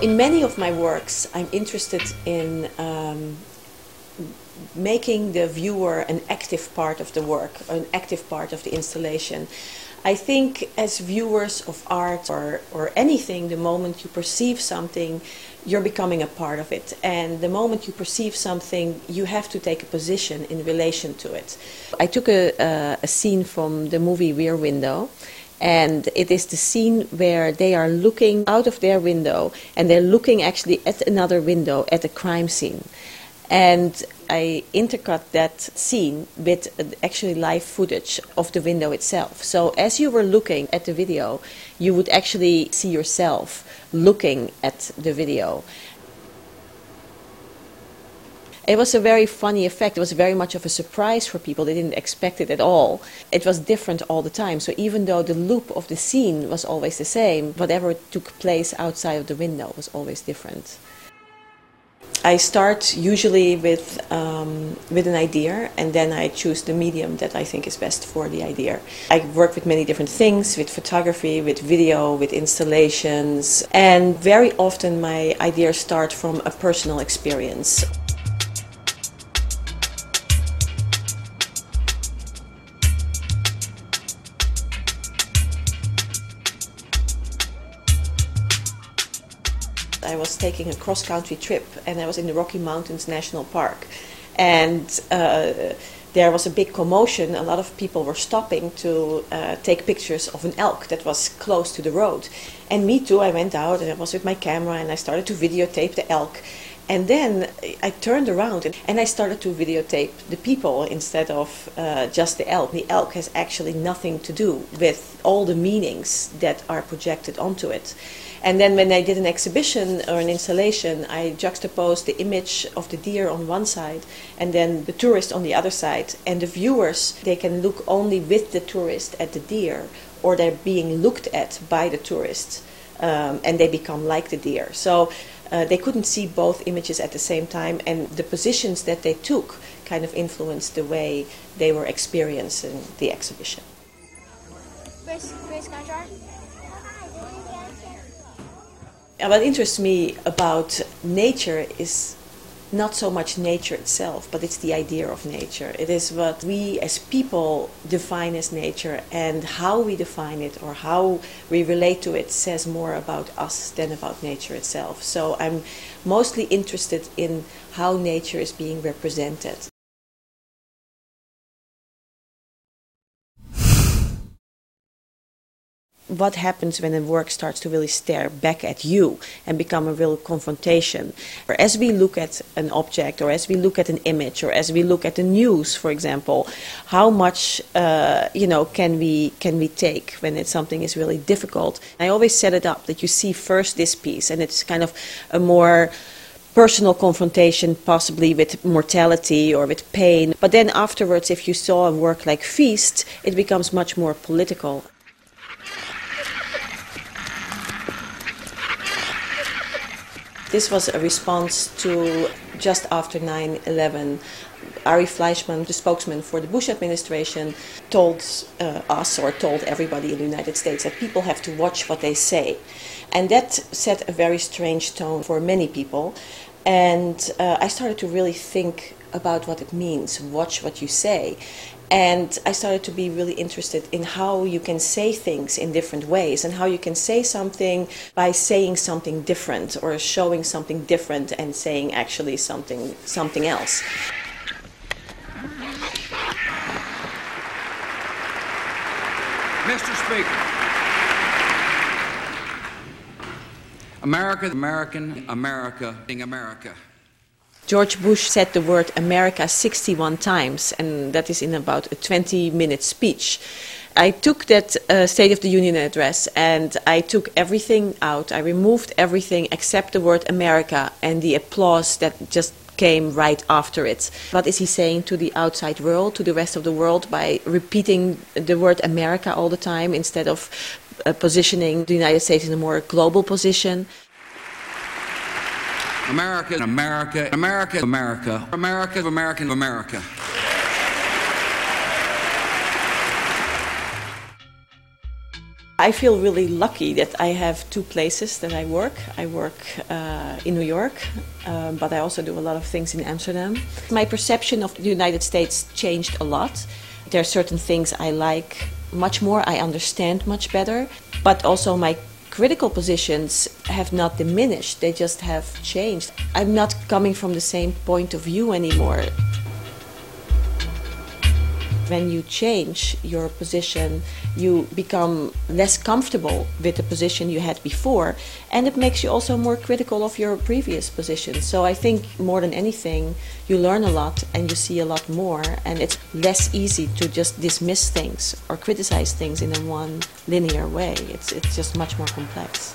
In many of my works, I'm interested in um, making the viewer an active part of the work, an active part of the installation. I think as viewers of art or, or anything, the moment you perceive something, you're becoming a part of it. And the moment you perceive something, you have to take a position in relation to it. I took a, a, a scene from the movie Rear Window and it is the scene where they are looking out of their window and they're looking actually at another window at a crime scene and I intercut that scene with uh, actually live footage of the window itself. So as you were looking at the video, you would actually see yourself looking at the video it was a very funny effect. It was very much of a surprise for people. They didn't expect it at all. It was different all the time. So even though the loop of the scene was always the same, whatever took place outside of the window was always different. I start usually with um, with an idea, and then I choose the medium that I think is best for the idea. I work with many different things, with photography, with video, with installations, and very often my ideas start from a personal experience. I was taking a cross country trip and I was in the Rocky Mountains National Park. And uh, there was a big commotion. A lot of people were stopping to uh, take pictures of an elk that was close to the road. And me too, I went out and I was with my camera and I started to videotape the elk. And then I turned around and I started to videotape the people instead of uh, just the elk. The elk has actually nothing to do with all the meanings that are projected onto it. And then when I did an exhibition or an installation, I juxtaposed the image of the deer on one side and then the tourist on the other side. And the viewers, they can look only with the tourist at the deer or they're being looked at by the tourist um, and they become like the deer. So uh, they couldn't see both images at the same time and the positions that they took kind of influenced the way they were experiencing the exhibition. Grace, Grace, what interests me about nature is not so much nature itself, but it's the idea of nature. It is what we as people define as nature, and how we define it or how we relate to it says more about us than about nature itself. So I'm mostly interested in how nature is being represented. What happens when a work starts to really stare back at you and become a real confrontation. Or as we look at an object, or as we look at an image, or as we look at the news, for example, how much uh, you know can we can we take when it's something is really difficult? I always set it up that you see first this piece, and it's kind of a more personal confrontation, possibly with mortality or with pain. But then afterwards, if you saw a work like Feast, it becomes much more political. This was a response to just after 9 11. Ari Fleischman, the spokesman for the Bush administration, told uh, us or told everybody in the United States that people have to watch what they say. And that set a very strange tone for many people. And uh, I started to really think about what it means watch what you say. And I started to be really interested in how you can say things in different ways and how you can say something by saying something different or showing something different and saying actually something something else. Mr. Speaker. America, American, America, being America. George Bush said the word America 61 times, and that is in about a 20 minute speech. I took that uh, State of the Union address and I took everything out. I removed everything except the word America and the applause that just came right after it. What is he saying to the outside world, to the rest of the world, by repeating the word America all the time instead of uh, positioning the United States in a more global position? America, America, America, America, America, American, America. I feel really lucky that I have two places that I work. I work uh, in New York, uh, but I also do a lot of things in Amsterdam. My perception of the United States changed a lot. There are certain things I like much more, I understand much better, but also my critical positions have not diminished, they just have changed. I'm not coming from the same point of view anymore when you change your position, you become less comfortable with the position you had before, and it makes you also more critical of your previous position. So I think more than anything, you learn a lot and you see a lot more, and it's less easy to just dismiss things or criticize things in a one linear way. It's, it's just much more complex.